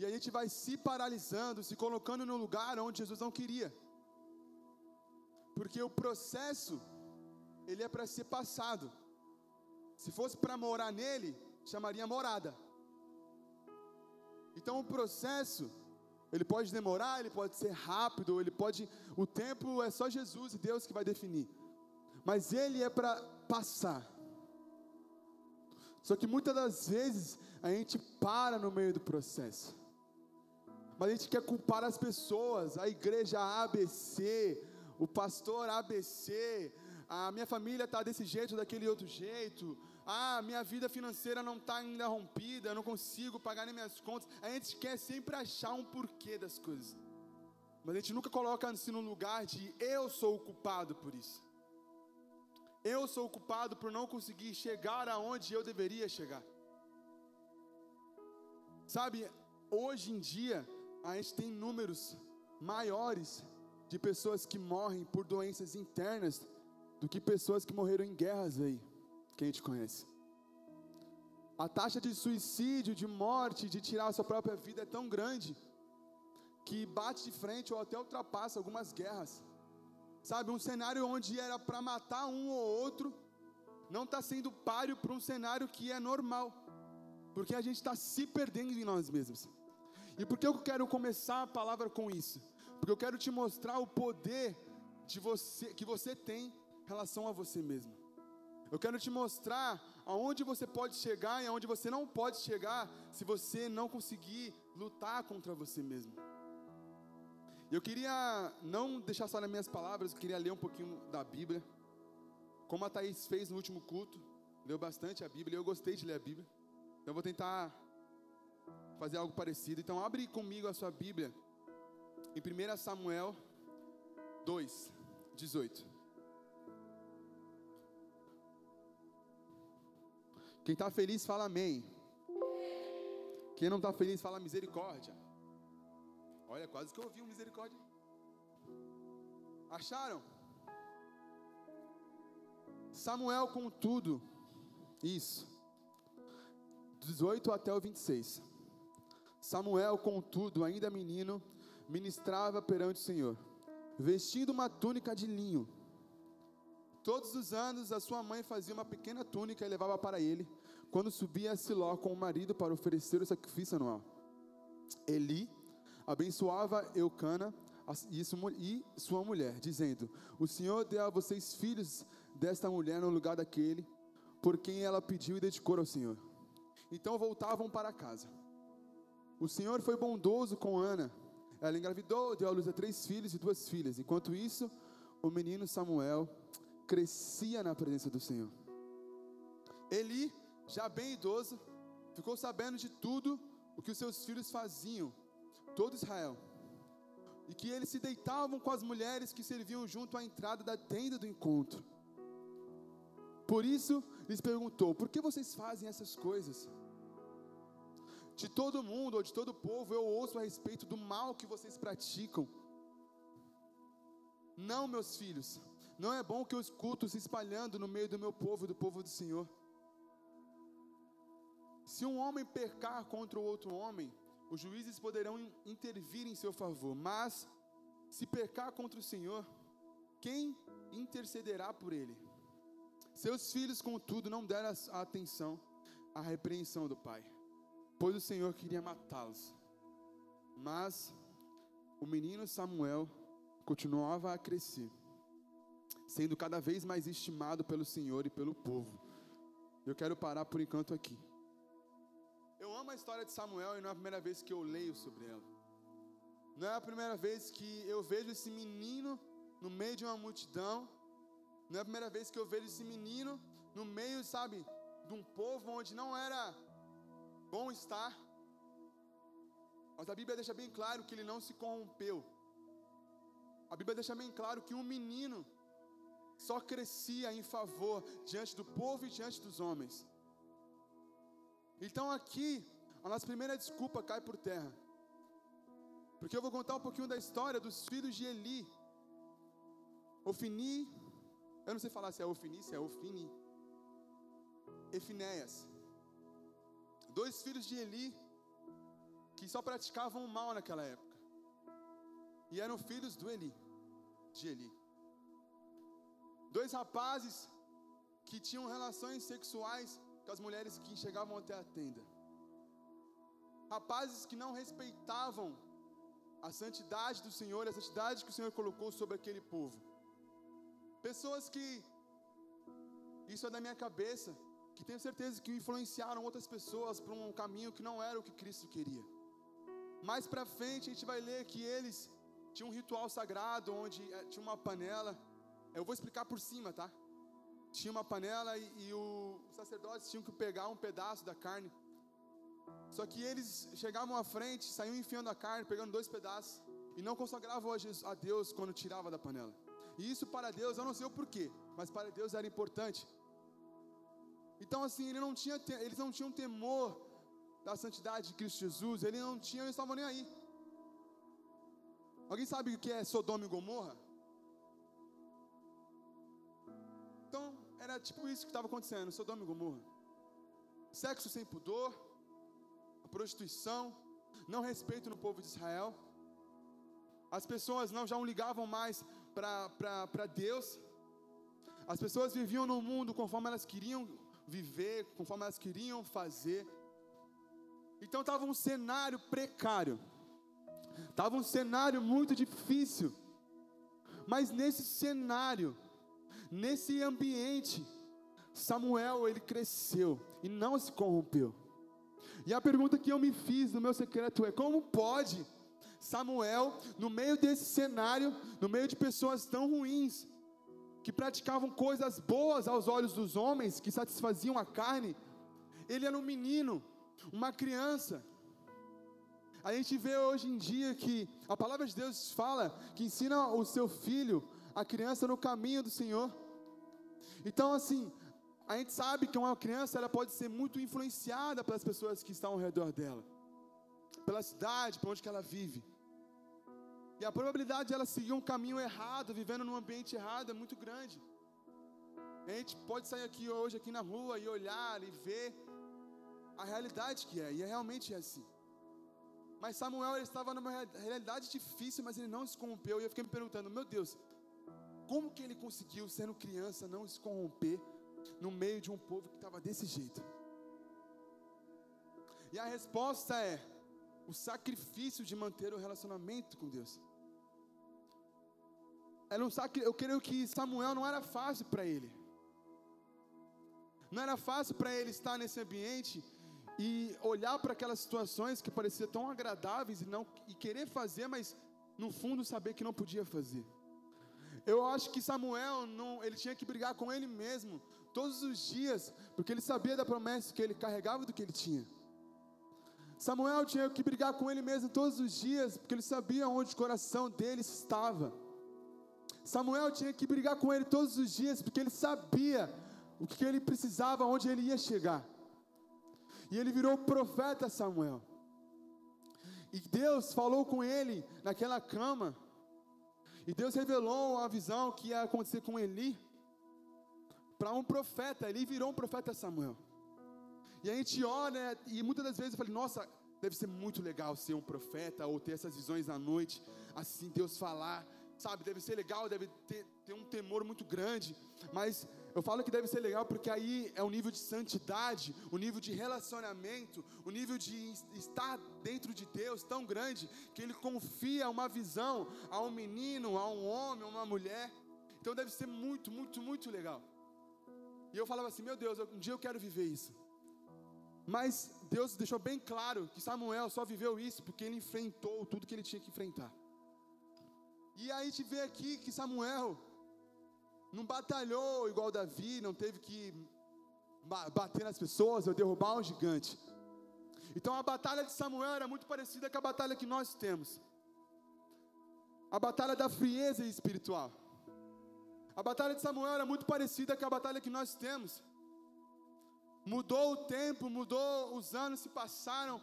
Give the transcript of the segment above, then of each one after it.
E a gente vai se paralisando, se colocando no lugar onde Jesus não queria. Porque o processo, ele é para ser passado. Se fosse para morar nele, chamaria morada. Então o processo, ele pode demorar, ele pode ser rápido, ele pode. O tempo é só Jesus e Deus que vai definir. Mas ele é para passar. Só que muitas das vezes a gente para no meio do processo. Mas a gente quer culpar as pessoas, a igreja ABC, o pastor ABC, a minha família está desse jeito, daquele outro jeito, ah, minha vida financeira não está ainda rompida, eu não consigo pagar nem minhas contas. A gente quer sempre achar um porquê das coisas, mas a gente nunca coloca-se no lugar de eu sou o culpado por isso. Eu sou o culpado por não conseguir chegar aonde eu deveria chegar. Sabe, hoje em dia, a gente tem números maiores de pessoas que morrem por doenças internas do que pessoas que morreram em guerras aí, que a gente conhece. A taxa de suicídio, de morte, de tirar a sua própria vida é tão grande que bate de frente ou até ultrapassa algumas guerras. Sabe, um cenário onde era para matar um ou outro, não está sendo páreo para um cenário que é normal, porque a gente está se perdendo em nós mesmos. E por que eu quero começar a palavra com isso? Porque eu quero te mostrar o poder de você que você tem em relação a você mesmo. Eu quero te mostrar aonde você pode chegar e aonde você não pode chegar se você não conseguir lutar contra você mesmo. Eu queria não deixar só nas minhas palavras, eu queria ler um pouquinho da Bíblia. Como a Thaís fez no último culto, leu bastante a Bíblia, eu gostei de ler a Bíblia. Então eu vou tentar fazer algo parecido. Então abre comigo a sua Bíblia em 1 Samuel 2, 18. Quem está feliz fala amém. Quem não está feliz fala misericórdia. Olha, quase que eu ouvi um misericórdia. Acharam? Samuel, contudo, isso, 18 até o 26. Samuel, contudo, ainda menino, ministrava perante o Senhor, vestindo uma túnica de linho. Todos os anos a sua mãe fazia uma pequena túnica e levava para ele, quando subia a Siló com o marido para oferecer o sacrifício anual. Eli abençoava Eucana e sua mulher, dizendo: O Senhor deu a vocês filhos desta mulher no lugar daquele por quem ela pediu e dedicou ao Senhor. Então voltavam para casa. O Senhor foi bondoso com Ana. Ela engravidou, deu à luz a três filhos e duas filhas. Enquanto isso, o menino Samuel crescia na presença do Senhor. Eli, já bem idoso, ficou sabendo de tudo o que os seus filhos faziam todo Israel, e que eles se deitavam com as mulheres que serviam junto à entrada da tenda do encontro. Por isso lhes perguntou: Por que vocês fazem essas coisas? De todo mundo ou de todo povo eu ouço a respeito do mal que vocês praticam. Não, meus filhos, não é bom que eu escuto se espalhando no meio do meu povo e do povo do Senhor. Se um homem pecar contra o outro homem, os juízes poderão intervir em seu favor, mas se pecar contra o Senhor, quem intercederá por ele? Seus filhos, contudo, não deram atenção à repreensão do pai, pois o Senhor queria matá-los. Mas o menino Samuel continuava a crescer, sendo cada vez mais estimado pelo Senhor e pelo povo. Eu quero parar por enquanto aqui. Eu amo a história de Samuel e não é a primeira vez que eu leio sobre ela. Não é a primeira vez que eu vejo esse menino no meio de uma multidão. Não é a primeira vez que eu vejo esse menino no meio, sabe, de um povo onde não era bom estar. Mas a Bíblia deixa bem claro que ele não se corrompeu. A Bíblia deixa bem claro que um menino só crescia em favor diante do povo e diante dos homens. Então aqui, a nossa primeira desculpa cai por terra. Porque eu vou contar um pouquinho da história dos filhos de Eli. Ofini, eu não sei falar se é Ofini, se é Ofini. Efinéias. Dois filhos de Eli que só praticavam mal naquela época. E eram filhos do Eli, de Eli. Dois rapazes que tinham relações sexuais com as mulheres que chegavam até a tenda. Rapazes que não respeitavam a santidade do Senhor, a santidade que o Senhor colocou sobre aquele povo. Pessoas que, isso é da minha cabeça, que tenho certeza que influenciaram outras pessoas para um caminho que não era o que Cristo queria. Mais para frente a gente vai ler que eles tinham um ritual sagrado onde eh, tinha uma panela. Eu vou explicar por cima, tá? Tinha uma panela e, e o, os sacerdotes tinham que pegar um pedaço da carne. Só que eles chegavam à frente, saíam enfiando a carne, pegando dois pedaços e não consagravam a, Jesus, a Deus quando tirava da panela. E isso para Deus, eu não sei o porquê, mas para Deus era importante. Então assim, ele não tinha, eles não tinham temor da santidade de Cristo Jesus, eles não tinham, eles estavam nem aí. Alguém sabe o que é Sodoma e Gomorra? Então, era tipo isso que estava acontecendo, Sodoma e Gomorra. Sexo sem pudor, prostituição, não respeito no povo de Israel. As pessoas não já não ligavam mais para Deus. As pessoas viviam no mundo conforme elas queriam viver, conforme elas queriam fazer. Então estava um cenário precário, estava um cenário muito difícil, mas nesse cenário, nesse ambiente, Samuel ele cresceu e não se corrompeu. E a pergunta que eu me fiz no meu secreto é: como pode Samuel, no meio desse cenário, no meio de pessoas tão ruins, que praticavam coisas boas aos olhos dos homens, que satisfaziam a carne, ele era um menino, uma criança. A gente vê hoje em dia que a palavra de Deus fala que ensina o seu filho, a criança, no caminho do Senhor. Então, assim, a gente sabe que uma criança ela pode ser muito influenciada pelas pessoas que estão ao redor dela, pela cidade, por onde ela vive. E a probabilidade de ela seguir um caminho errado, vivendo num ambiente errado, é muito grande. A gente pode sair aqui hoje, aqui na rua, e olhar e ver a realidade que é, e é realmente é assim. Mas Samuel ele estava numa realidade difícil, mas ele não se corrompeu. E eu fiquei me perguntando, meu Deus, como que ele conseguiu, sendo criança, não se corromper no meio de um povo que estava desse jeito? E a resposta é o sacrifício de manter o relacionamento com Deus. Era um. Eu creio que Samuel não era fácil para ele. Não era fácil para ele estar nesse ambiente e olhar para aquelas situações que pareciam tão agradáveis e não e querer fazer, mas no fundo saber que não podia fazer. Eu acho que Samuel não, ele tinha que brigar com ele mesmo todos os dias, porque ele sabia da promessa que ele carregava do que ele tinha. Samuel tinha que brigar com ele mesmo todos os dias, porque ele sabia onde o coração dele estava. Samuel tinha que brigar com ele todos os dias, porque ele sabia o que ele precisava, onde ele ia chegar. E ele virou profeta Samuel. E Deus falou com ele naquela cama. E Deus revelou a visão que ia acontecer com Eli para um profeta. Ele virou um profeta Samuel. E a gente olha e muitas das vezes eu falei: "Nossa, deve ser muito legal ser um profeta ou ter essas visões à noite, assim Deus falar sabe, deve ser legal, deve ter, ter um temor muito grande, mas eu falo que deve ser legal porque aí é o nível de santidade, o nível de relacionamento, o nível de estar dentro de Deus tão grande que ele confia uma visão a um menino, a um homem, a uma mulher. Então deve ser muito, muito, muito legal. E eu falava assim: meu Deus, um dia eu quero viver isso. Mas Deus deixou bem claro que Samuel só viveu isso porque ele enfrentou tudo que ele tinha que enfrentar. E aí a gente vê aqui que Samuel não batalhou igual Davi, não teve que bater nas pessoas ou derrubar um gigante. Então a batalha de Samuel era muito parecida com a batalha que nós temos. A batalha da frieza espiritual. A batalha de Samuel era muito parecida com a batalha que nós temos. Mudou o tempo, mudou, os anos se passaram,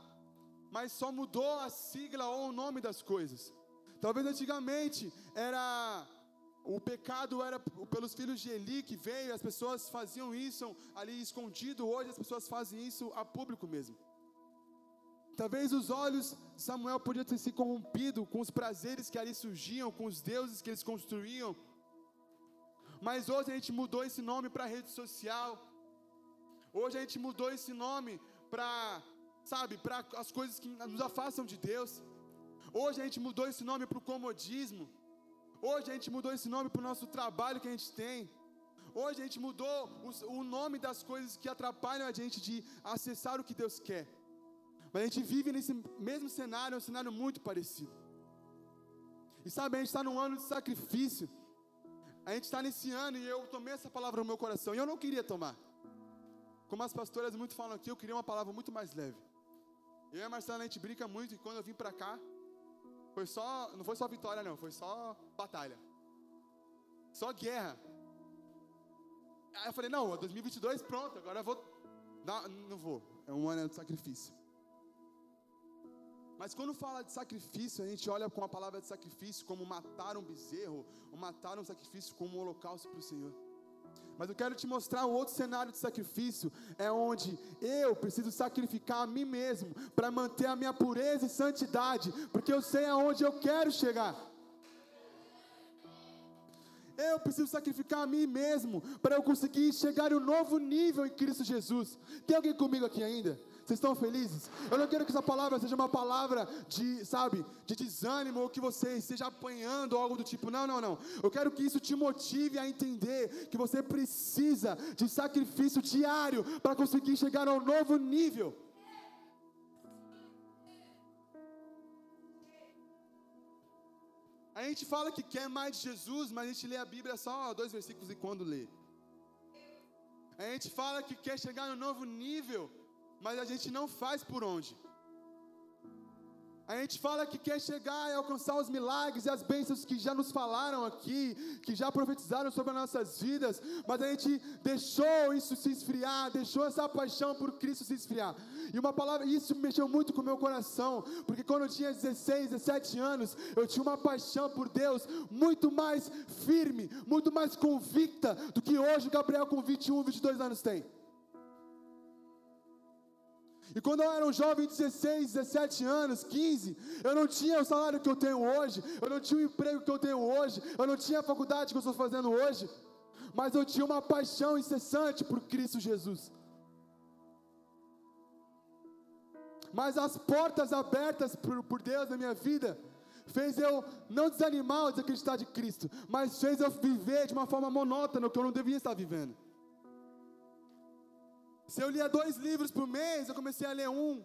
mas só mudou a sigla ou o nome das coisas. Talvez antigamente era o pecado era pelos filhos de Eli que veio, as pessoas faziam isso ali escondido, hoje as pessoas fazem isso a público mesmo. Talvez os olhos Samuel podiam ter se corrompido com os prazeres que ali surgiam, com os deuses que eles construíam. Mas hoje a gente mudou esse nome para rede social. Hoje a gente mudou esse nome para, sabe, para as coisas que nos afastam de Deus. Hoje a gente mudou esse nome para o comodismo. Hoje a gente mudou esse nome para o nosso trabalho que a gente tem. Hoje a gente mudou o, o nome das coisas que atrapalham a gente de acessar o que Deus quer. Mas a gente vive nesse mesmo cenário, um cenário muito parecido. E sabe, a gente está num ano de sacrifício. A gente está nesse ano e eu tomei essa palavra no meu coração. E eu não queria tomar. Como as pastoras muito falam aqui, eu queria uma palavra muito mais leve. Eu e a Marcela, a gente brinca muito e quando eu vim para cá, foi só, não foi só vitória não, foi só batalha. Só guerra. Aí eu falei, não, 2022 pronto, agora eu vou. Não, não vou, é um ano de sacrifício. Mas quando fala de sacrifício, a gente olha com a palavra de sacrifício como matar um bezerro, ou matar um sacrifício como um holocausto para o Senhor. Mas eu quero te mostrar um outro cenário de sacrifício, é onde eu preciso sacrificar a mim mesmo para manter a minha pureza e santidade, porque eu sei aonde eu quero chegar. Eu preciso sacrificar a mim mesmo para eu conseguir chegar em um novo nível em Cristo Jesus. Tem alguém comigo aqui ainda? Vocês estão felizes? Eu não quero que essa palavra seja uma palavra de, sabe, de desânimo ou que você esteja apanhando ou algo do tipo. Não, não, não. Eu quero que isso te motive a entender que você precisa de sacrifício diário para conseguir chegar a um novo nível. A gente fala que quer mais de Jesus, mas a gente lê a Bíblia só dois versículos e quando lê. A gente fala que quer chegar no novo nível, mas a gente não faz por onde. A gente fala que quer chegar e alcançar os milagres e as bênçãos que já nos falaram aqui, que já profetizaram sobre as nossas vidas, mas a gente deixou isso se esfriar, deixou essa paixão por Cristo se esfriar. E uma palavra, isso mexeu muito com o meu coração, porque quando eu tinha 16, 17 anos, eu tinha uma paixão por Deus muito mais firme, muito mais convicta do que hoje o Gabriel com 21, 22 anos tem. E quando eu era um jovem de 16, 17 anos, 15, eu não tinha o salário que eu tenho hoje, eu não tinha o emprego que eu tenho hoje, eu não tinha a faculdade que eu estou fazendo hoje, mas eu tinha uma paixão incessante por Cristo Jesus. Mas as portas abertas por, por Deus na minha vida fez eu não desanimar ou desacreditar de Cristo, mas fez eu viver de uma forma monótona que eu não devia estar vivendo. Se eu lia dois livros por mês, eu comecei a ler um.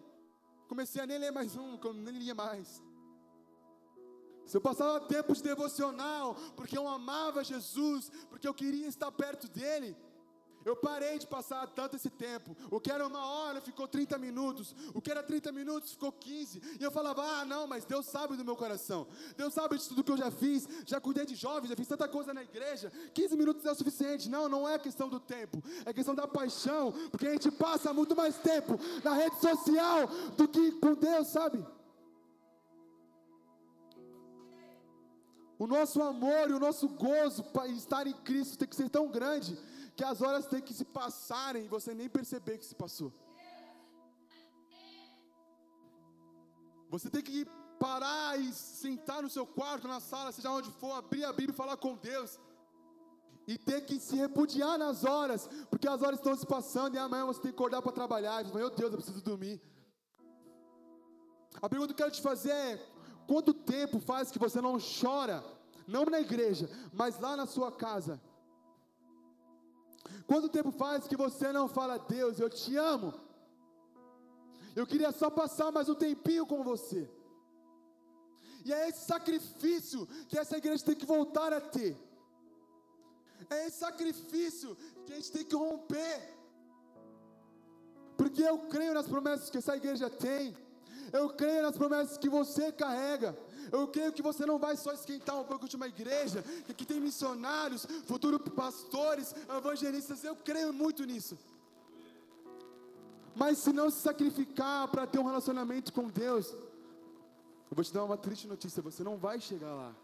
Comecei a nem ler mais um, que eu nem lia mais. Se eu passava tempo de devocional, porque eu amava Jesus, porque eu queria estar perto dele, eu parei de passar tanto esse tempo. O que era uma hora ficou 30 minutos. O que era 30 minutos ficou 15. E eu falava: Ah, não, mas Deus sabe do meu coração. Deus sabe de tudo que eu já fiz. Já cuidei de jovens, já fiz tanta coisa na igreja. 15 minutos é o suficiente. Não, não é questão do tempo. É questão da paixão. Porque a gente passa muito mais tempo na rede social do que com Deus, sabe? O nosso amor e o nosso gozo para estar em Cristo tem que ser tão grande que as horas têm que se passarem e você nem perceber que se passou. Você tem que parar e sentar no seu quarto, na sala, seja onde for, abrir a Bíblia e falar com Deus. E ter que se repudiar nas horas, porque as horas estão se passando e amanhã você tem que acordar para trabalhar. E meu Deus, eu preciso dormir. A pergunta que eu quero te fazer é: quanto tempo faz que você não chora, não na igreja, mas lá na sua casa? Quanto tempo faz que você não fala, Deus, eu te amo? Eu queria só passar mais um tempinho com você. E é esse sacrifício que essa igreja tem que voltar a ter. É esse sacrifício que a gente tem que romper. Porque eu creio nas promessas que essa igreja tem. Eu creio nas promessas que você carrega. Eu creio que você não vai só esquentar um pouco de uma igreja, que tem missionários, futuros pastores, evangelistas. Eu creio muito nisso. Mas se não se sacrificar para ter um relacionamento com Deus, eu vou te dar uma triste notícia: você não vai chegar lá.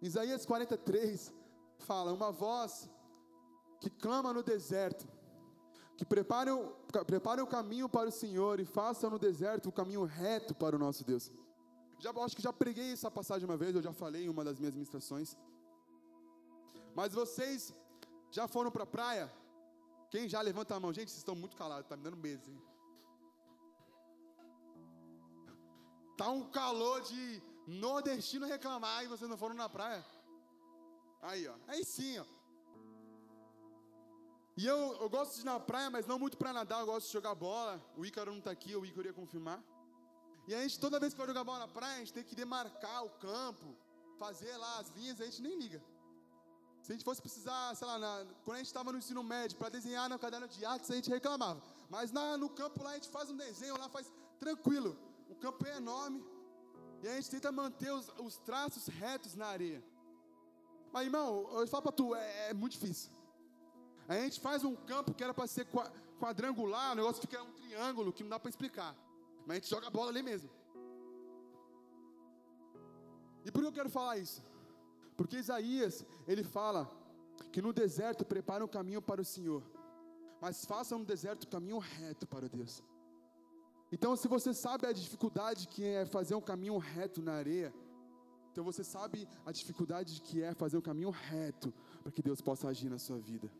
Isaías 43 fala: Uma voz que clama no deserto, que prepare o, prepare o caminho para o Senhor e faça no deserto o caminho reto para o nosso Deus. Já, acho que já preguei essa passagem uma vez, eu já falei em uma das minhas ministrações. Mas vocês já foram para a praia? Quem já levanta a mão? Gente, vocês estão muito calados, está me dando medo. Hein? Tá um calor de nordestino reclamar e vocês não foram na praia. Aí, ó. Aí sim, ó. E eu, eu gosto de ir na praia, mas não muito para nadar, eu gosto de jogar bola. O Ícaro não está aqui, o Ícaro ia confirmar. E a gente, toda vez que vai jogar bola na praia, a gente tem que demarcar o campo, fazer lá as linhas, a gente nem liga. Se a gente fosse precisar, sei lá, na, quando a gente estava no ensino médio, para desenhar no caderno de artes, a gente reclamava. Mas na, no campo lá a gente faz um desenho, lá faz tranquilo. O campo é enorme. E a gente tenta manter os, os traços retos na areia. Mas irmão, eu falo para tu, é, é muito difícil. A gente faz um campo que era para ser quadrangular, o negócio fica um triângulo que não dá para explicar. Mas a gente joga a bola ali mesmo. E por que eu quero falar isso? Porque Isaías, ele fala que no deserto prepara um caminho para o Senhor, mas faça no deserto caminho reto para Deus. Então, se você sabe a dificuldade que é fazer um caminho reto na areia, então você sabe a dificuldade que é fazer um caminho reto para que Deus possa agir na sua vida.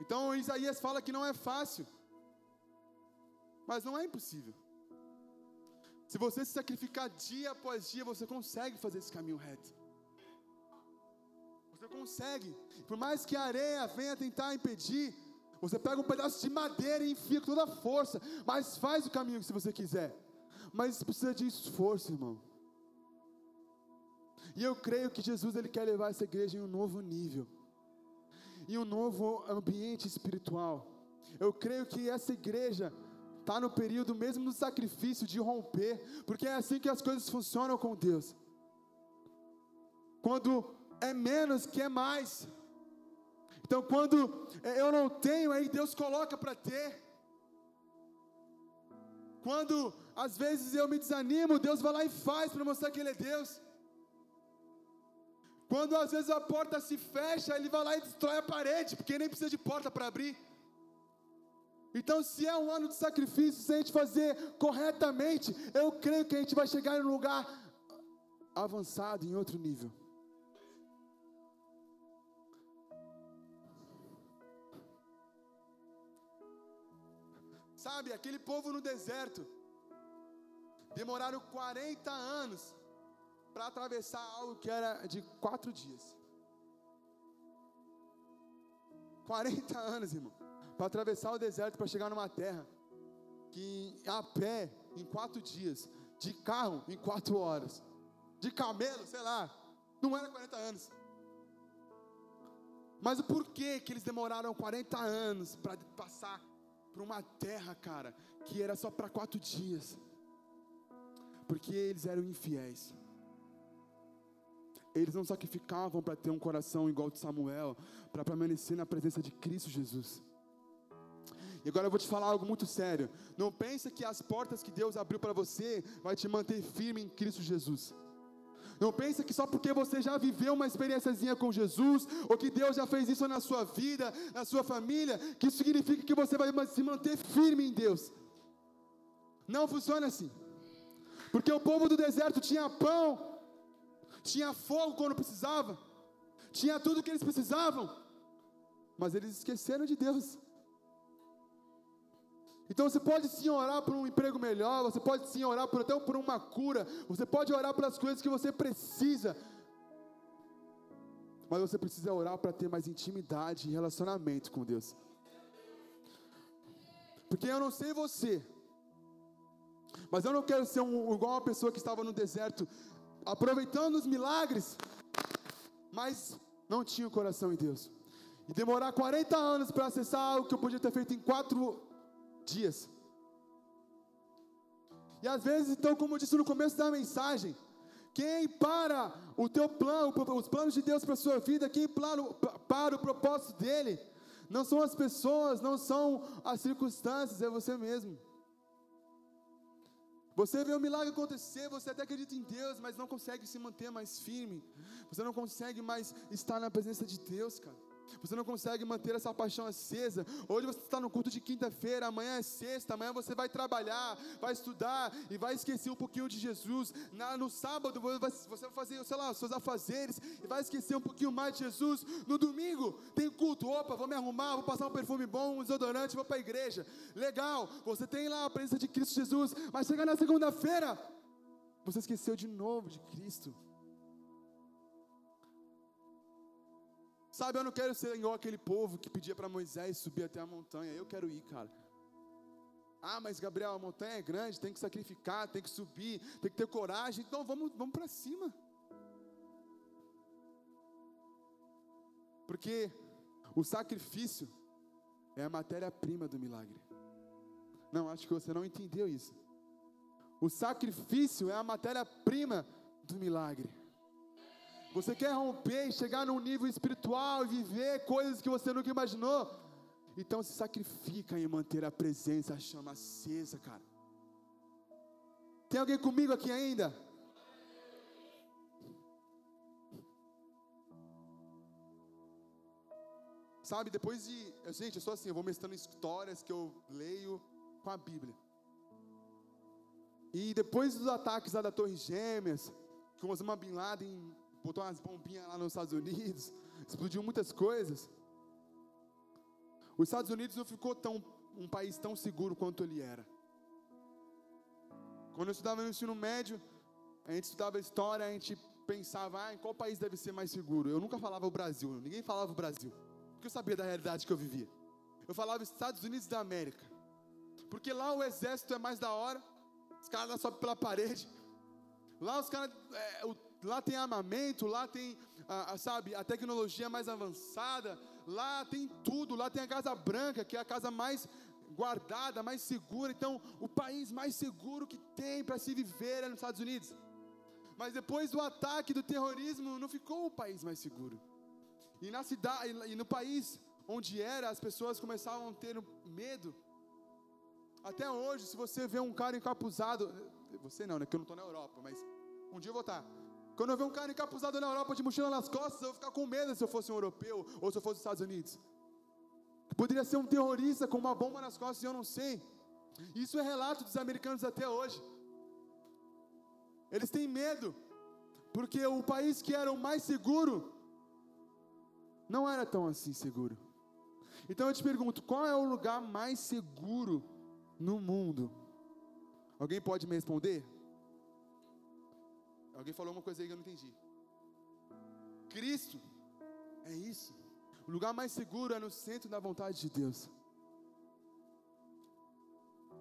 Então Isaías fala que não é fácil, mas não é impossível. Se você se sacrificar dia após dia, você consegue fazer esse caminho reto. Você consegue. Por mais que a areia venha tentar impedir, você pega um pedaço de madeira e enfia com toda a força, mas faz o caminho se você quiser. Mas precisa de esforço, irmão. E eu creio que Jesus ele quer levar essa igreja em um novo nível em um novo ambiente espiritual. Eu creio que essa igreja está no período mesmo do sacrifício de romper, porque é assim que as coisas funcionam com Deus. Quando é menos que é mais. Então, quando eu não tenho, aí Deus coloca para ter. Quando às vezes eu me desanimo, Deus vai lá e faz para mostrar que Ele é Deus. Quando às vezes a porta se fecha, ele vai lá e destrói a parede, porque nem precisa de porta para abrir. Então, se é um ano de sacrifício, se a gente fazer corretamente, eu creio que a gente vai chegar em um lugar avançado, em outro nível. Sabe, aquele povo no deserto, demoraram 40 anos para atravessar algo que era de quatro dias. 40 anos, irmão, para atravessar o deserto para chegar numa terra que a pé em quatro dias, de carro em quatro horas, de camelo, sei lá, não era 40 anos. Mas o porquê que eles demoraram 40 anos para passar por uma terra, cara, que era só para quatro dias? Porque eles eram infiéis. Eles não sacrificavam para ter um coração igual de Samuel, para permanecer na presença de Cristo Jesus. E agora eu vou te falar algo muito sério. Não pense que as portas que Deus abriu para você vai te manter firme em Cristo Jesus. Não pense que só porque você já viveu uma experiênciazinha com Jesus, ou que Deus já fez isso na sua vida, na sua família, que isso significa que você vai se manter firme em Deus. Não funciona assim. Porque o povo do deserto tinha pão, tinha fogo quando precisava, tinha tudo o que eles precisavam, mas eles esqueceram de Deus. Então você pode sim orar por um emprego melhor, você pode sim orar por, até por uma cura, você pode orar pelas coisas que você precisa, mas você precisa orar para ter mais intimidade e relacionamento com Deus. Porque eu não sei você, mas eu não quero ser um, igual uma pessoa que estava no deserto aproveitando os milagres, mas não tinha o coração em Deus. E demorar 40 anos para acessar algo que eu podia ter feito em quatro dias. E às vezes, então, como eu disse no começo da mensagem, quem para o teu plano, os planos de Deus para a sua vida, quem para, para o propósito dele, não são as pessoas, não são as circunstâncias, é você mesmo. Você vê o milagre acontecer, você até acredita em Deus, mas não consegue se manter mais firme. Você não consegue mais estar na presença de Deus, cara. Você não consegue manter essa paixão acesa. Hoje você está no culto de quinta-feira, amanhã é sexta, amanhã você vai trabalhar, vai estudar e vai esquecer um pouquinho de Jesus. Na, no sábado você vai fazer, sei lá, seus afazeres e vai esquecer um pouquinho mais de Jesus. No domingo tem culto, opa, vou me arrumar, vou passar um perfume bom, um desodorante, vou para a igreja. Legal, você tem lá a presença de Cristo Jesus, mas chega na segunda-feira, você esqueceu de novo de Cristo. Sabe, eu não quero ser igual aquele povo que pedia para Moisés subir até a montanha. Eu quero ir, cara. Ah, mas Gabriel, a montanha é grande, tem que sacrificar, tem que subir, tem que ter coragem. Então vamos, vamos para cima. Porque o sacrifício é a matéria-prima do milagre. Não, acho que você não entendeu isso. O sacrifício é a matéria-prima do milagre. Você quer romper e chegar num nível espiritual e viver coisas que você nunca imaginou? Então se sacrifica em manter a presença, a chama acesa, cara. Tem alguém comigo aqui ainda? Sabe, depois de. Gente, eu sou assim, eu vou mestrando histórias que eu leio com a Bíblia. E depois dos ataques lá da Torre Gêmeas, com Osama Bin Laden botou umas bombinhas lá nos Estados Unidos, explodiu muitas coisas. Os Estados Unidos não ficou tão um país tão seguro quanto ele era. Quando eu estudava no ensino médio, a gente estudava história, a gente pensava, ah, em qual país deve ser mais seguro? Eu nunca falava o Brasil, ninguém falava o Brasil, porque eu sabia da realidade que eu vivia. Eu falava Estados Unidos da América, porque lá o exército é mais da hora, os caras sobem pela parede, lá os caras, é, o lá tem armamento, lá tem, a, a, sabe, a tecnologia mais avançada, lá tem tudo, lá tem a Casa Branca, que é a casa mais guardada, mais segura. Então, o país mais seguro que tem para se viver é nos Estados Unidos. Mas depois do ataque do terrorismo, não ficou o país mais seguro. E na cidade, e no país onde era, as pessoas começavam a ter medo. Até hoje, se você vê um cara encapuzado, você não, né? Que eu não estou na Europa, mas um dia eu vou estar. Quando eu ver um cara encapuzado na Europa de mochila nas costas, eu vou ficar com medo se eu fosse um europeu ou se eu fosse dos Estados Unidos. Poderia ser um terrorista com uma bomba nas costas e eu não sei. Isso é relato dos americanos até hoje. Eles têm medo, porque o país que era o mais seguro não era tão assim seguro. Então eu te pergunto: qual é o lugar mais seguro no mundo? Alguém pode me responder? Alguém falou uma coisa aí que eu não entendi. Cristo é isso. O lugar mais seguro é no centro da vontade de Deus.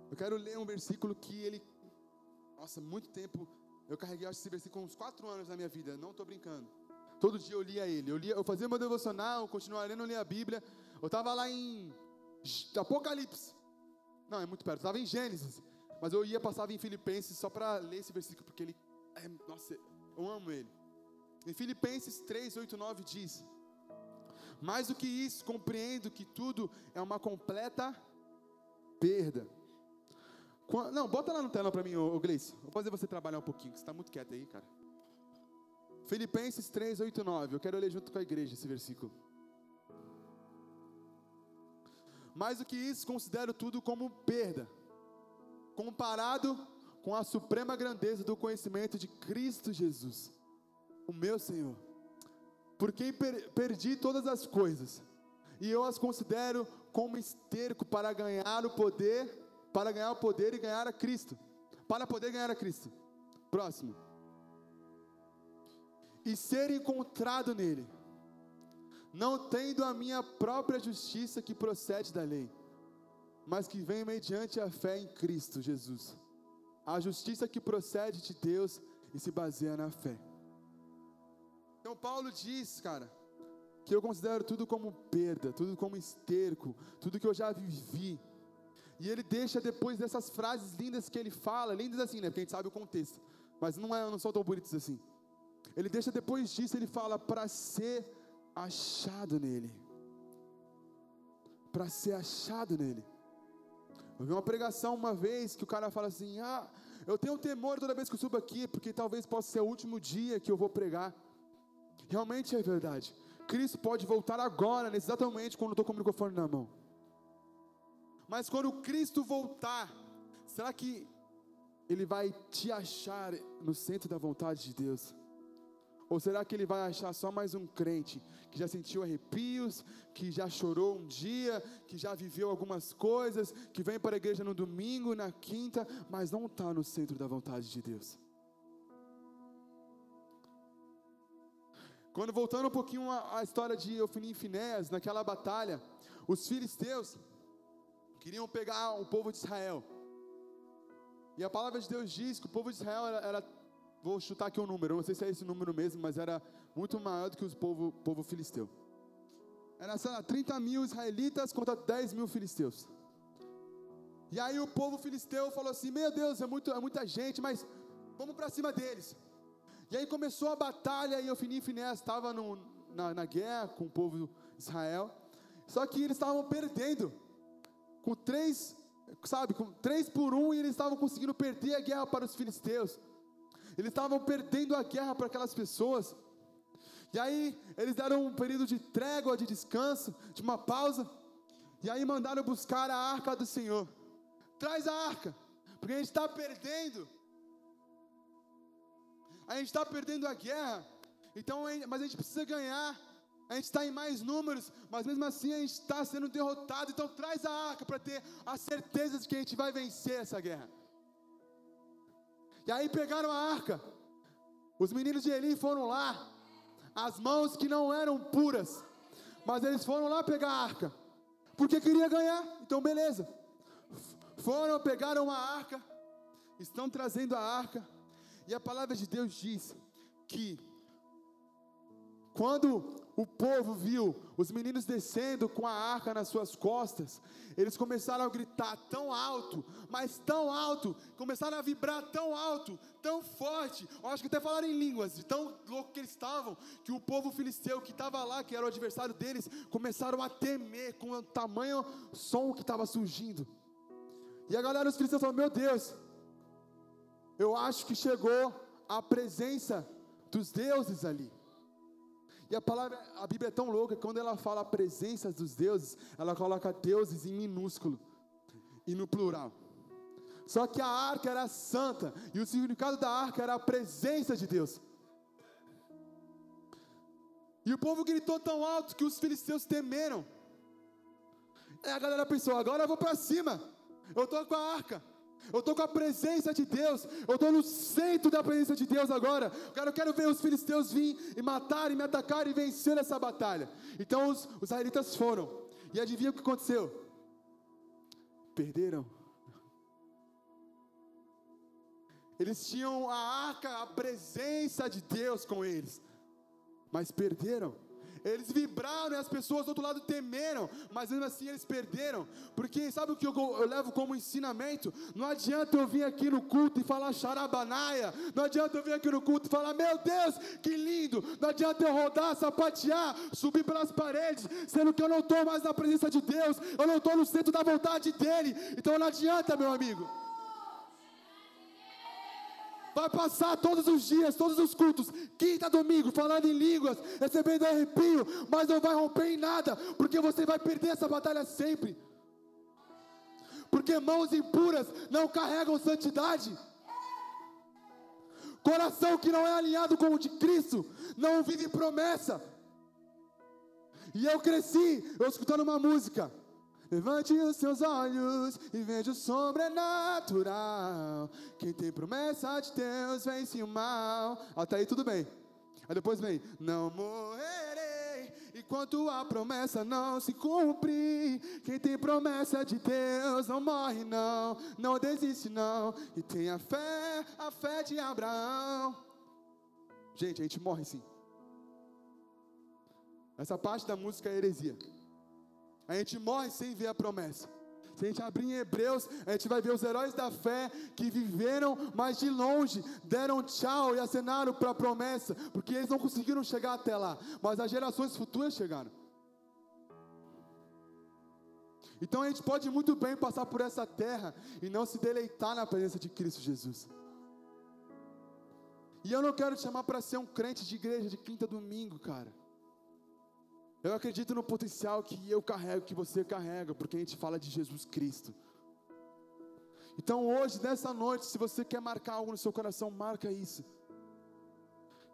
Eu quero ler um versículo que ele, nossa, muito tempo eu carreguei esse versículo uns quatro anos na minha vida. Não estou brincando. Todo dia eu lia ele. Eu, lia, eu fazia meu devocional, continuava lendo, lia a Bíblia. Eu estava lá em Apocalipse. Não, é muito perto. Estava em Gênesis. Mas eu ia, passava em Filipenses só para ler esse versículo, porque ele é, nossa, eu amo ele. Em Filipenses 3, 8, 9 diz: Mais do que isso, compreendo que tudo é uma completa perda. Não, bota lá no tela para mim, ô Gleice. Vou fazer você trabalhar um pouquinho, que você está muito quieto aí, cara. Filipenses 3, 8, 9. Eu quero ler junto com a igreja esse versículo. Mais do que isso, considero tudo como perda, comparado com a suprema grandeza do conhecimento de Cristo Jesus, o meu Senhor. Por quem per perdi todas as coisas, e eu as considero como esterco para ganhar o poder, para ganhar o poder e ganhar a Cristo. Para poder ganhar a Cristo. Próximo. E ser encontrado nele, não tendo a minha própria justiça que procede da lei, mas que vem mediante a fé em Cristo Jesus a justiça que procede de Deus e se baseia na fé. Então Paulo diz, cara, que eu considero tudo como perda, tudo como esterco, tudo que eu já vivi. E ele deixa depois dessas frases lindas que ele fala, lindas assim, né? Porque a gente sabe o contexto, mas não, é, não são tão bonitas assim. Ele deixa depois disso, ele fala para ser achado nele. Para ser achado nele. Eu vi uma pregação uma vez que o cara fala assim: Ah, Eu tenho temor toda vez que eu subo aqui, porque talvez possa ser o último dia que eu vou pregar. Realmente é verdade. Cristo pode voltar agora, exatamente quando eu estou com o microfone na mão. Mas quando Cristo voltar, será que Ele vai te achar no centro da vontade de Deus? Ou será que ele vai achar só mais um crente que já sentiu arrepios, que já chorou um dia, que já viveu algumas coisas, que vem para a igreja no domingo, na quinta, mas não está no centro da vontade de Deus? Quando voltando um pouquinho à história de Eufini e Finés, naquela batalha, os filisteus queriam pegar o povo de Israel. E a palavra de Deus diz que o povo de Israel era, era vou chutar aqui um número, não sei se é esse número mesmo, mas era muito maior do que o povo, povo filisteu. Era, sei lá, 30 mil israelitas contra 10 mil filisteus. E aí o povo filisteu falou assim: Meu Deus, é, muito, é muita gente, mas vamos para cima deles. E aí começou a batalha e Ofini e Finés estavam na, na guerra com o povo de Israel. Só que eles estavam perdendo. Com três, sabe, com três por um, e eles estavam conseguindo perder a guerra para os filisteus. Eles estavam perdendo a guerra para aquelas pessoas. E aí eles deram um período de trégua, de descanso, de uma pausa. E aí mandaram buscar a arca do Senhor. Traz a arca, porque a gente está perdendo. A gente está perdendo a guerra. Então, mas a gente precisa ganhar. A gente está em mais números, mas mesmo assim a gente está sendo derrotado. Então traz a arca para ter a certeza de que a gente vai vencer essa guerra. E aí pegaram a arca. Os meninos de Eli foram lá. As mãos que não eram puras. Mas eles foram lá pegar a arca. Porque queria ganhar. Então beleza. Foram, pegaram a arca. Estão trazendo a arca. E a palavra de Deus diz que quando o povo viu os meninos descendo com a arca nas suas costas, eles começaram a gritar tão alto, mas tão alto, começaram a vibrar tão alto, tão forte, eu acho que até falaram em línguas, de tão louco que eles estavam, que o povo filisteu que estava lá, que era o adversário deles, começaram a temer com o tamanho som que estava surgindo. E a galera dos filisteus falou: Meu Deus, eu acho que chegou a presença dos deuses ali. E a palavra, a Bíblia é tão louca quando ela fala a presença dos deuses, ela coloca deuses em minúsculo e no plural. Só que a arca era santa e o significado da arca era a presença de Deus. E o povo gritou tão alto que os filisteus temeram. E a galera pensou: agora eu vou para cima, eu estou com a arca. Eu estou com a presença de Deus. Eu estou no centro da presença de Deus agora. Cara, eu quero ver os filisteus vir e matar e me atacar e vencer essa batalha. Então os, os israelitas foram. E adivinha o que aconteceu? Perderam. Eles tinham a arca, a presença de Deus com eles, mas perderam. Eles vibraram e as pessoas do outro lado temeram, mas mesmo assim eles perderam. Porque sabe o que eu, eu levo como ensinamento? Não adianta eu vir aqui no culto e falar charabanaia. Não adianta eu vir aqui no culto e falar, meu Deus, que lindo. Não adianta eu rodar, sapatear, subir pelas paredes, sendo que eu não estou mais na presença de Deus, eu não estou no centro da vontade dEle. Então não adianta, meu amigo. Vai passar todos os dias, todos os cultos, quinta, domingo, falando em línguas, recebendo arrepio, mas não vai romper em nada, porque você vai perder essa batalha sempre. Porque mãos impuras não carregam santidade. Coração que não é alinhado com o de Cristo não vive promessa. E eu cresci, eu escutando uma música. Levante os seus olhos e veja o sobrenatural. Quem tem promessa de Deus vence o mal. Até aí tudo bem. Aí depois vem: Não morrerei enquanto a promessa não se cumprir. Quem tem promessa de Deus não morre, não. Não desiste, não. E tem a fé, a fé de Abraão. Gente, a gente morre sim. Essa parte da música é heresia. A gente morre sem ver a promessa. Se a gente abrir em Hebreus, a gente vai ver os heróis da fé que viveram, mas de longe deram tchau e acenaram para a promessa, porque eles não conseguiram chegar até lá, mas as gerações futuras chegaram. Então a gente pode muito bem passar por essa terra e não se deleitar na presença de Cristo Jesus. E eu não quero te chamar para ser um crente de igreja de quinta domingo, cara. Eu acredito no potencial que eu carrego, que você carrega, porque a gente fala de Jesus Cristo. Então hoje, nessa noite, se você quer marcar algo no seu coração, marca isso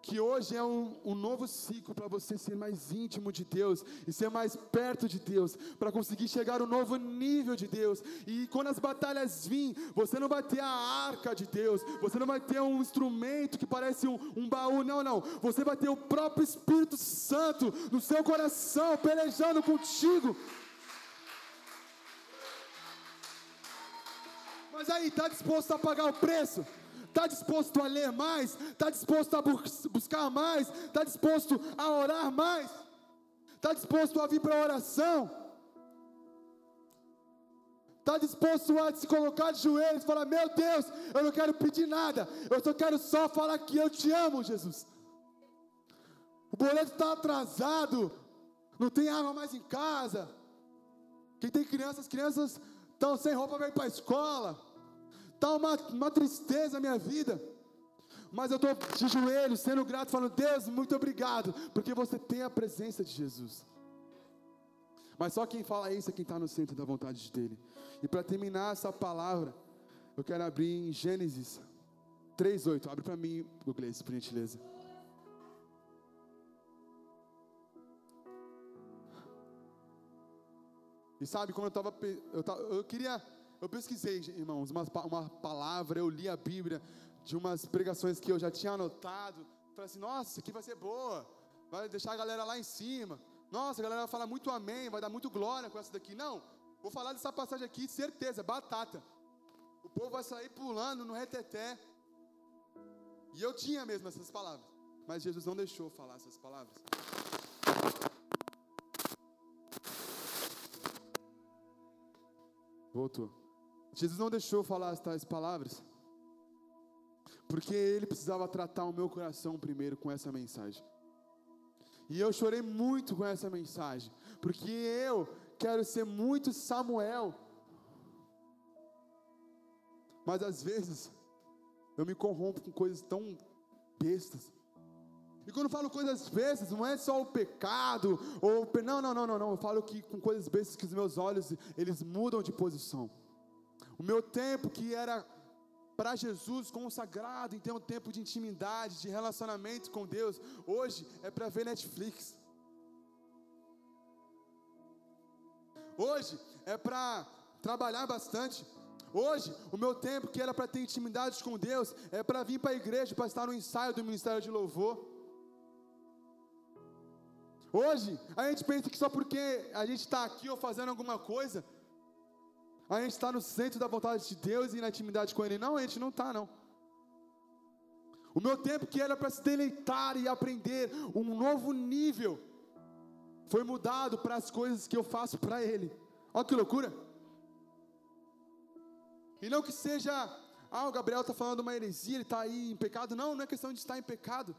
que hoje é um, um novo ciclo para você ser mais íntimo de Deus e ser mais perto de Deus, para conseguir chegar um novo nível de Deus. E quando as batalhas vêm, você não vai ter a arca de Deus, você não vai ter um instrumento que parece um, um baú, não, não. Você vai ter o próprio Espírito Santo no seu coração, pelejando contigo. Mas aí, está disposto a pagar o preço? Está disposto a ler mais? Está disposto a buscar mais? Está disposto a orar mais? Está disposto a vir para a oração? Está disposto a se colocar de joelhos e falar: Meu Deus, eu não quero pedir nada, eu só quero só falar que eu te amo, Jesus. O boleto está atrasado, não tem água mais em casa. Quem tem crianças, as crianças estão sem roupa para ir para a escola. Está uma, uma tristeza a minha vida. Mas eu estou de joelhos, sendo grato, falando: Deus, muito obrigado, porque você tem a presença de Jesus. Mas só quem fala isso é quem está no centro da vontade dele. E para terminar essa palavra, eu quero abrir em Gênesis 3,8. Abre para mim, Google, por gentileza. E sabe, quando eu estava. Eu, eu queria eu pesquisei, irmãos, uma, uma palavra, eu li a Bíblia de umas pregações que eu já tinha anotado. Falei assim, nossa, isso aqui vai ser boa, vai deixar a galera lá em cima. Nossa, a galera vai falar muito amém, vai dar muito glória com essa daqui. Não, vou falar dessa passagem aqui, certeza, batata. O povo vai sair pulando no reteté. E eu tinha mesmo essas palavras, mas Jesus não deixou falar essas palavras. Voltou. Jesus não deixou falar tais palavras, porque ele precisava tratar o meu coração primeiro com essa mensagem. E eu chorei muito com essa mensagem, porque eu quero ser muito Samuel. Mas às vezes eu me corrompo com coisas tão bestas. E quando eu falo coisas bestas, não é só o pecado, ou não, não, não, não, não. Eu falo que com coisas bestas que os meus olhos eles mudam de posição. O meu tempo que era para Jesus consagrado em ter um tempo de intimidade, de relacionamento com Deus, hoje é para ver Netflix. Hoje é para trabalhar bastante. Hoje, o meu tempo que era para ter intimidade com Deus é para vir para a igreja, para estar no ensaio do ministério de louvor. Hoje, a gente pensa que só porque a gente está aqui ou fazendo alguma coisa, a gente está no centro da vontade de Deus e na intimidade com Ele. Não, a gente não está, não. O meu tempo que era para se deleitar e aprender um novo nível, foi mudado para as coisas que eu faço para Ele. Olha que loucura! E não que seja, ah, o Gabriel está falando uma heresia, ele está aí em pecado. Não, não é questão de estar em pecado.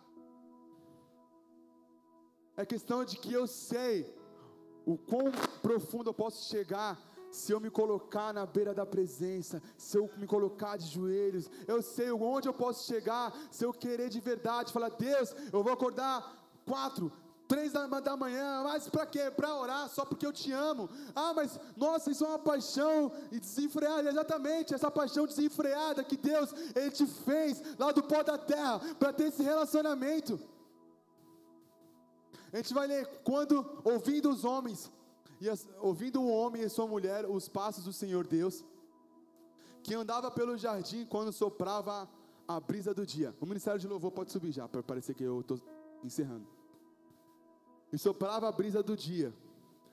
É questão de que eu sei o quão profundo eu posso chegar se eu me colocar na beira da presença, se eu me colocar de joelhos, eu sei onde eu posso chegar, se eu querer de verdade, falar, Deus, eu vou acordar quatro, três da, manhã, mas para quê? Para orar, só porque eu te amo. Ah, mas nossa, isso é uma paixão desenfreada, exatamente, essa paixão desenfreada que Deus ele te fez lá do pó da terra para ter esse relacionamento. A gente vai ler quando ouvindo os homens e as, ouvindo um homem e sua mulher os passos do Senhor Deus, que andava pelo jardim quando soprava a brisa do dia. O ministério de louvor pode subir já, para parecer que eu estou encerrando. E soprava a brisa do dia.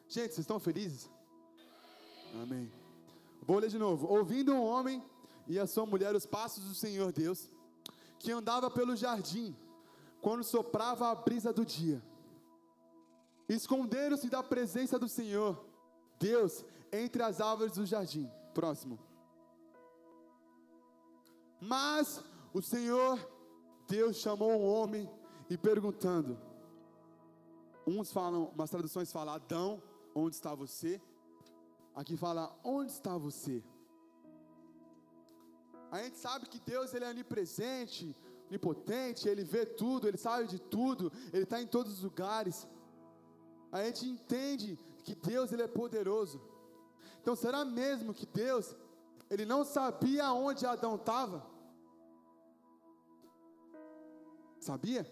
Gente, vocês estão felizes? Amém. Vou ler de novo. Ouvindo um homem e a sua mulher os passos do Senhor Deus, que andava pelo jardim quando soprava a brisa do dia Esconderam-se da presença do Senhor, Deus, entre as árvores do jardim. Próximo. Mas o Senhor, Deus chamou um homem e perguntando. Uns falam, umas traduções falam, Adão, onde está você? Aqui fala: onde está você? A gente sabe que Deus ele é onipresente, onipotente, ele vê tudo, ele sabe de tudo, ele está em todos os lugares. A gente entende que Deus ele é poderoso. Então será mesmo que Deus ele não sabia onde Adão estava? Sabia?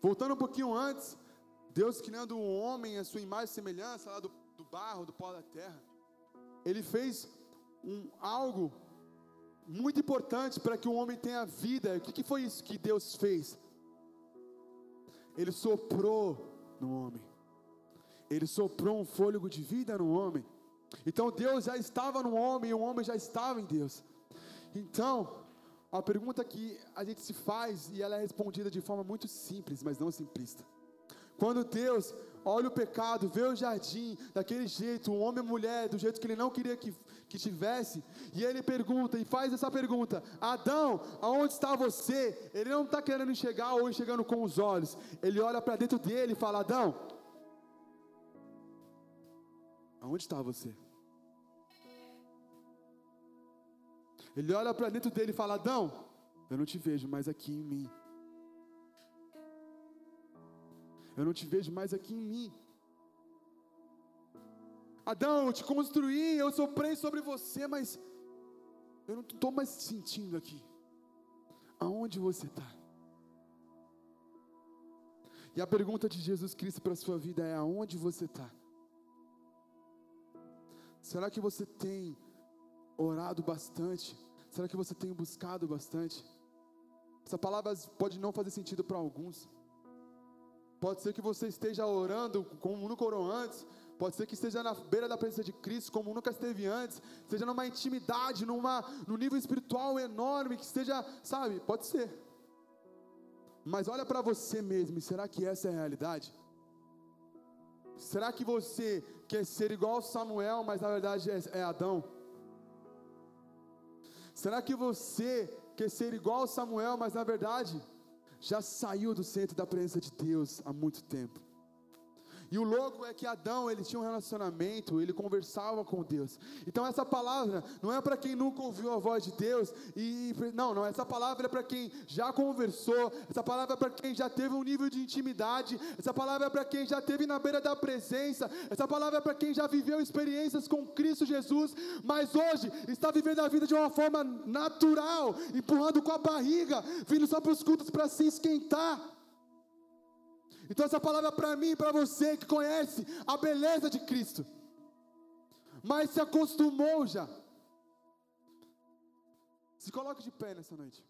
Voltando um pouquinho antes, Deus criando o um homem a sua imagem e semelhança lá do, do barro, do pó da terra. Ele fez um, algo muito importante para que o homem tenha vida. O que, que foi isso que Deus fez? Ele soprou no homem. Ele soprou um fôlego de vida no homem. Então Deus já estava no homem e o homem já estava em Deus. Então, a pergunta que a gente se faz e ela é respondida de forma muito simples, mas não simplista. Quando Deus olha o pecado, vê o jardim daquele jeito, o homem e a mulher, do jeito que ele não queria que, que tivesse, e ele pergunta e faz essa pergunta: Adão, aonde está você? Ele não está querendo enxergar ou enxergando com os olhos, ele olha para dentro dele e fala: Adão, aonde está você? Ele olha para dentro dele e fala: Adão, eu não te vejo mais aqui em mim. Eu não te vejo mais aqui em mim. Adão, eu te construí, eu soprei sobre você, mas eu não estou mais sentindo aqui. Aonde você está? E a pergunta de Jesus Cristo para a sua vida é: aonde você está? Será que você tem orado bastante? Será que você tem buscado bastante? Essa palavra pode não fazer sentido para alguns. Pode ser que você esteja orando como nunca orou antes. Pode ser que esteja na beira da presença de Cristo como nunca esteve antes. Esteja numa intimidade, numa, num nível espiritual enorme. Que esteja, sabe? Pode ser. Mas olha para você mesmo. Será que essa é a realidade? Será que você quer ser igual Samuel, mas na verdade é, é Adão? Será que você quer ser igual Samuel, mas na verdade já saiu do centro da presença de Deus há muito tempo. E o louco é que Adão, ele tinha um relacionamento, ele conversava com Deus. Então essa palavra não é para quem nunca ouviu a voz de Deus e não, não, essa palavra é para quem já conversou, essa palavra é para quem já teve um nível de intimidade, essa palavra é para quem já teve na beira da presença, essa palavra é para quem já viveu experiências com Cristo Jesus, mas hoje está vivendo a vida de uma forma natural, empurrando com a barriga, vindo só para os cultos para se esquentar. Então essa palavra é para mim para você que conhece a beleza de Cristo, mas se acostumou já. Se coloque de pé nessa noite.